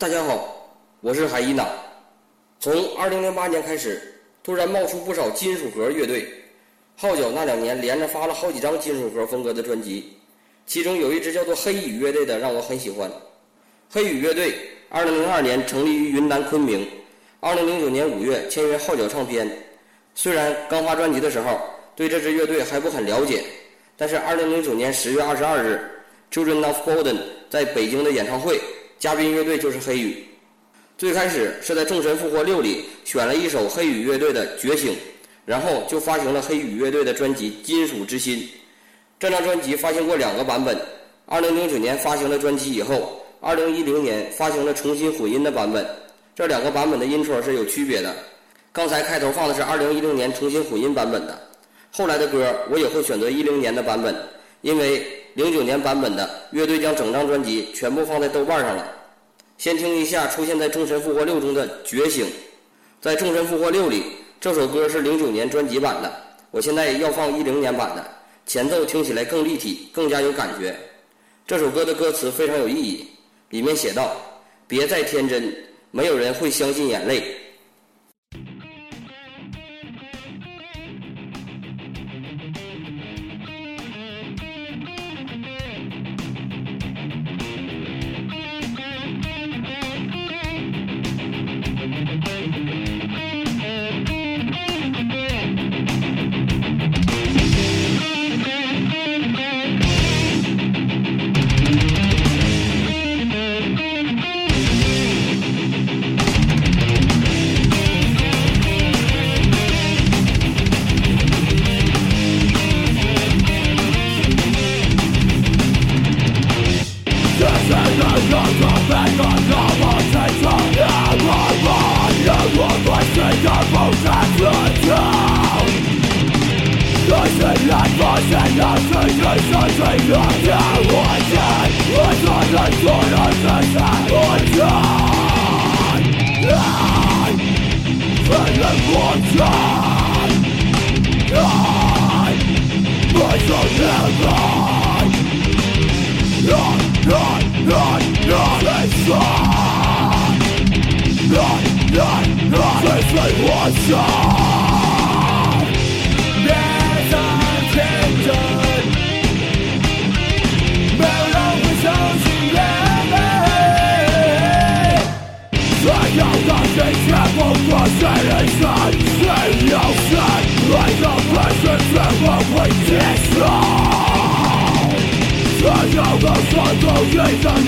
大家好，我是海伊娜。从2008年开始，突然冒出不少金属核乐队。号角那两年连着发了好几张金属核风格的专辑，其中有一支叫做黑羽乐队的让我很喜欢。黑羽乐队2002年成立于云南昆明，2009年5月签约号角唱片。虽然刚发专辑的时候对这支乐队还不很了解，但是2009年10月22日，Children of Golden 在北京的演唱会。嘉宾乐队就是黑羽，最开始是在《众神复活六》里选了一首黑羽乐队的《觉醒》，然后就发行了黑羽乐队的专辑《金属之心》。这张专辑发行过两个版本，2009年发行了专辑以后，2010年发行了重新混音的版本。这两个版本的音戳是有区别的。刚才开头放的是2010年重新混音版本的，后来的歌我也会选择10年的版本，因为。零九年版本的乐队将整张专辑全部放在豆瓣上了。先听一下出现在《众神复活六》中的《觉醒》。在《众神复活六》里，这首歌是零九年专辑版的。我现在要放一零年版的，前奏听起来更立体，更加有感觉。这首歌的歌词非常有意义，里面写道：“别再天真，没有人会相信眼泪。” Yeah.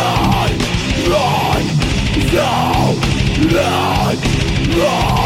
Run, run, no, run, run.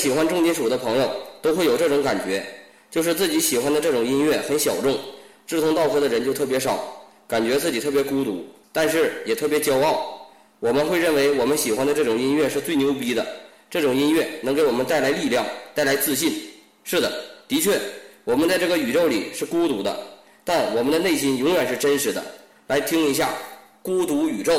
喜欢重金属的朋友都会有这种感觉，就是自己喜欢的这种音乐很小众，志同道合的人就特别少，感觉自己特别孤独，但是也特别骄傲。我们会认为我们喜欢的这种音乐是最牛逼的，这种音乐能给我们带来力量，带来自信。是的，的确，我们在这个宇宙里是孤独的，但我们的内心永远是真实的。来听一下《孤独宇宙》。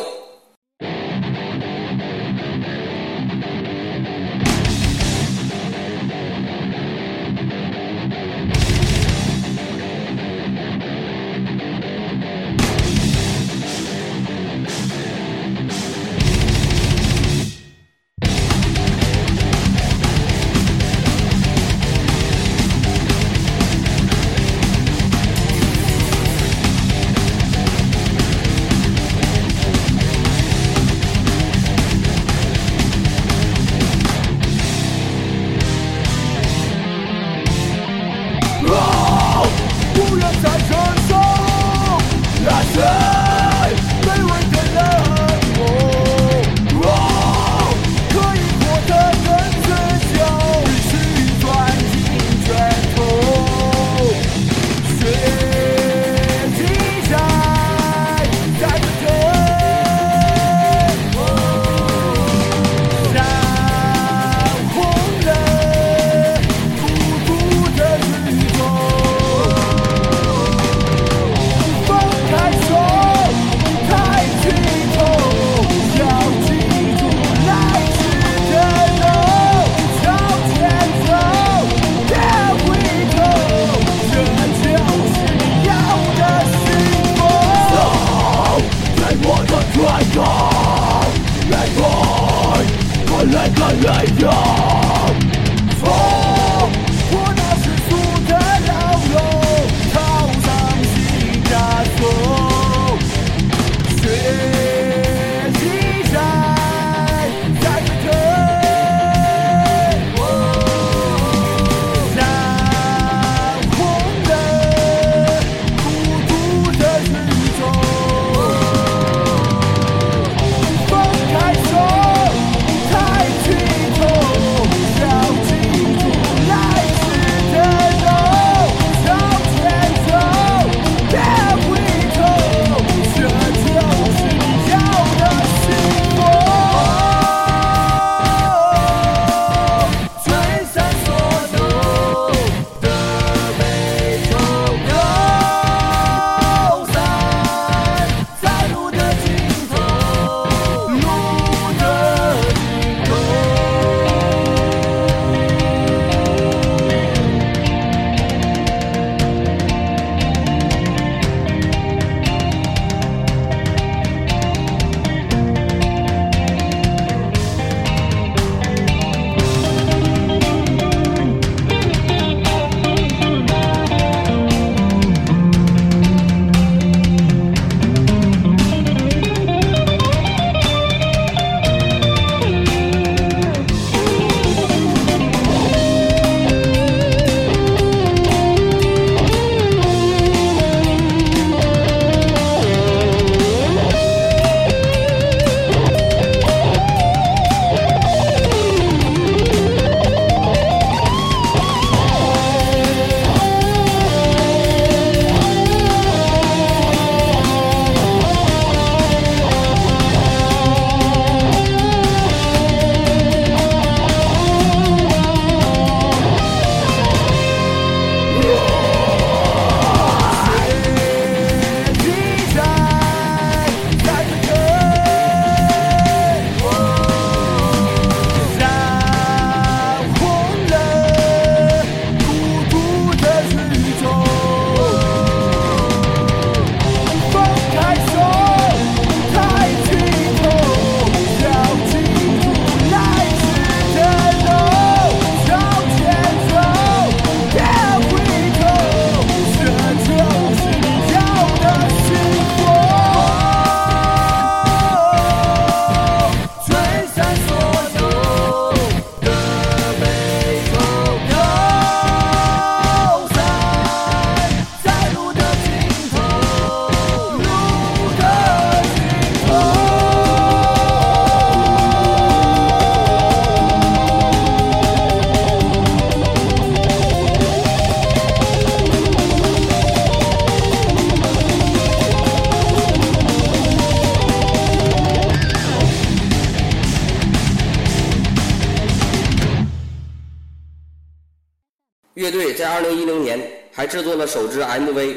乐队在2010年还制作了首支 MV《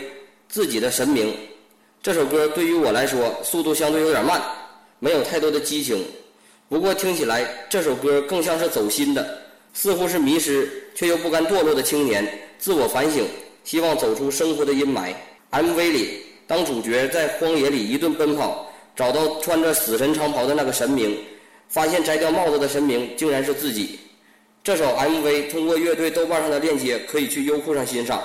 自己的神明》。这首歌对于我来说，速度相对有点慢，没有太多的激情。不过听起来，这首歌更像是走心的，似乎是迷失却又不甘堕落的青年自我反省，希望走出生活的阴霾。MV 里，当主角在荒野里一顿奔跑，找到穿着死神长袍的那个神明，发现摘掉帽子的神明竟然是自己。这首 MV 通过乐队豆瓣上的链接可以去优酷上欣赏。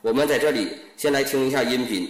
我们在这里先来听一下音频。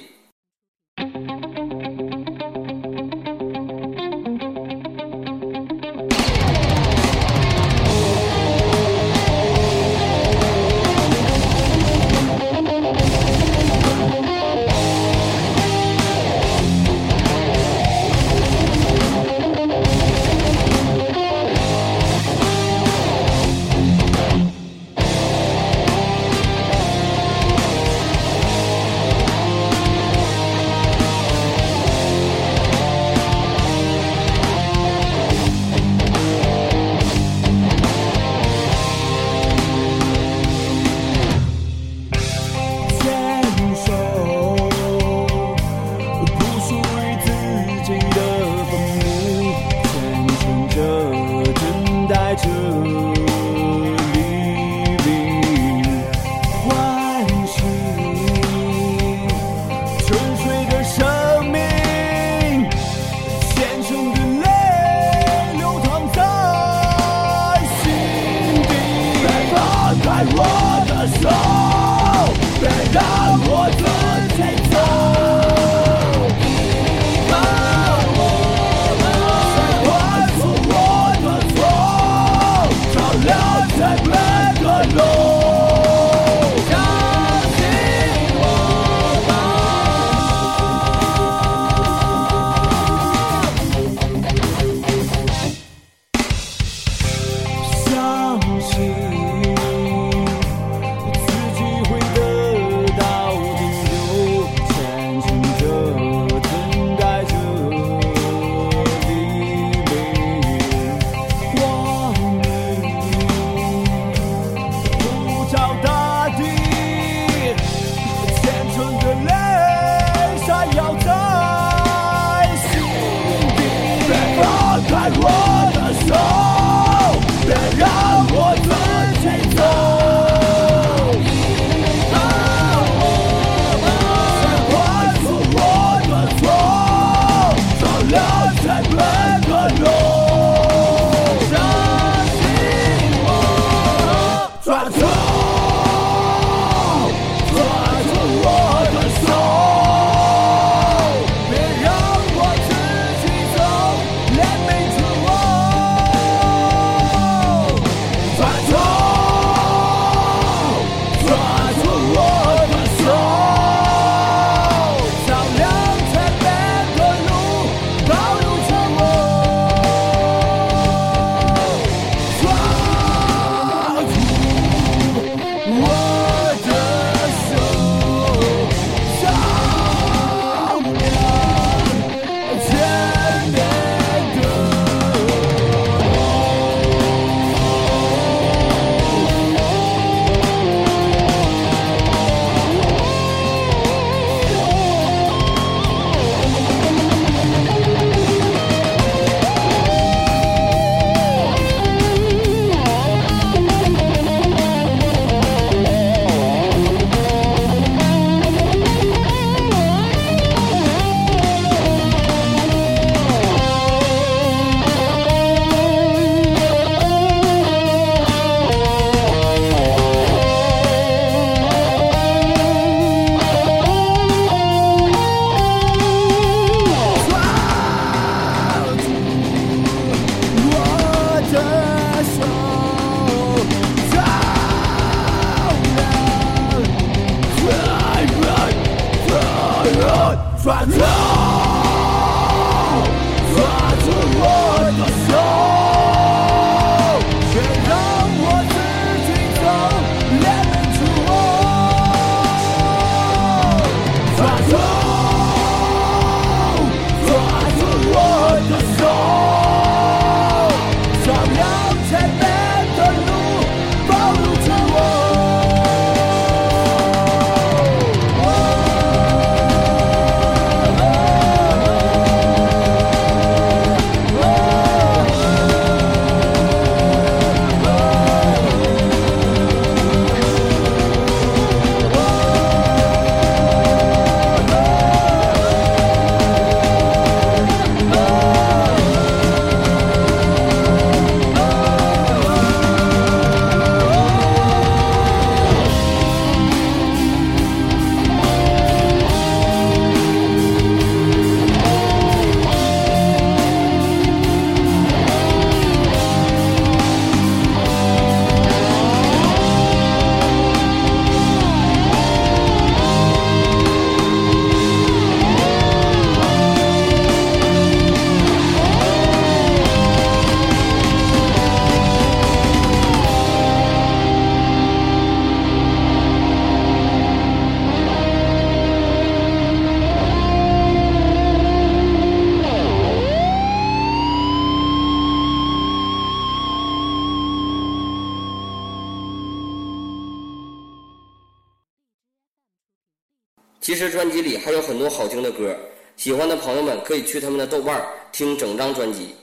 其实专辑里还有很多好听的歌，喜欢的朋友们可以去他们的豆瓣听整张专辑。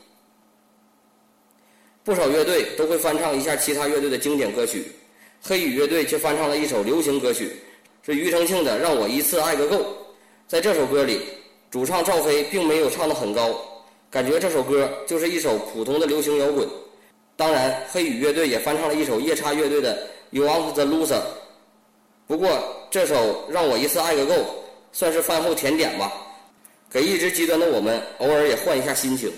不少乐队都会翻唱一下其他乐队的经典歌曲，黑羽乐队却翻唱了一首流行歌曲，是庾澄庆的《让我一次爱个够》。在这首歌里，主唱赵飞并没有唱得很高，感觉这首歌就是一首普通的流行摇滚。当然，黑羽乐队也翻唱了一首夜叉乐队的《You Want the Loser》。不过，这首让我一次爱个够，算是饭后甜点吧，给一直极端的我们偶尔也换一下心情。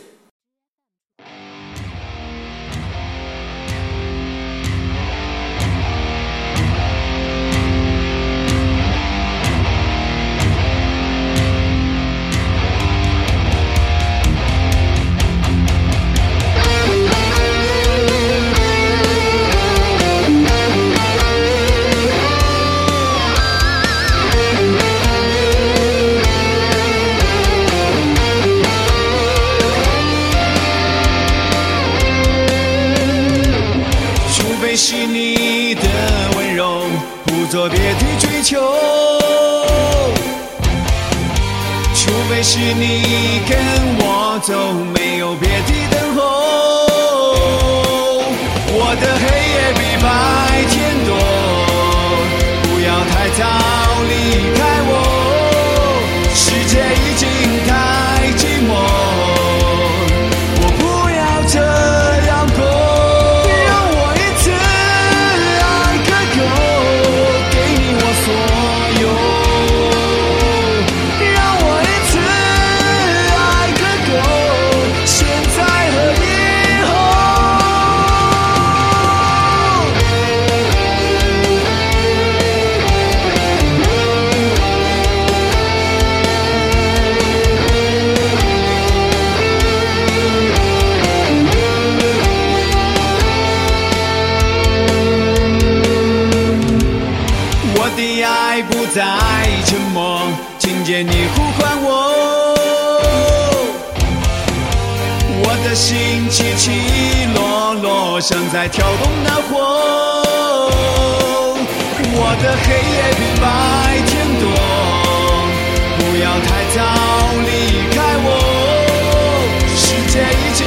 火，我的黑夜比白天多，不要太早离开我，世界已经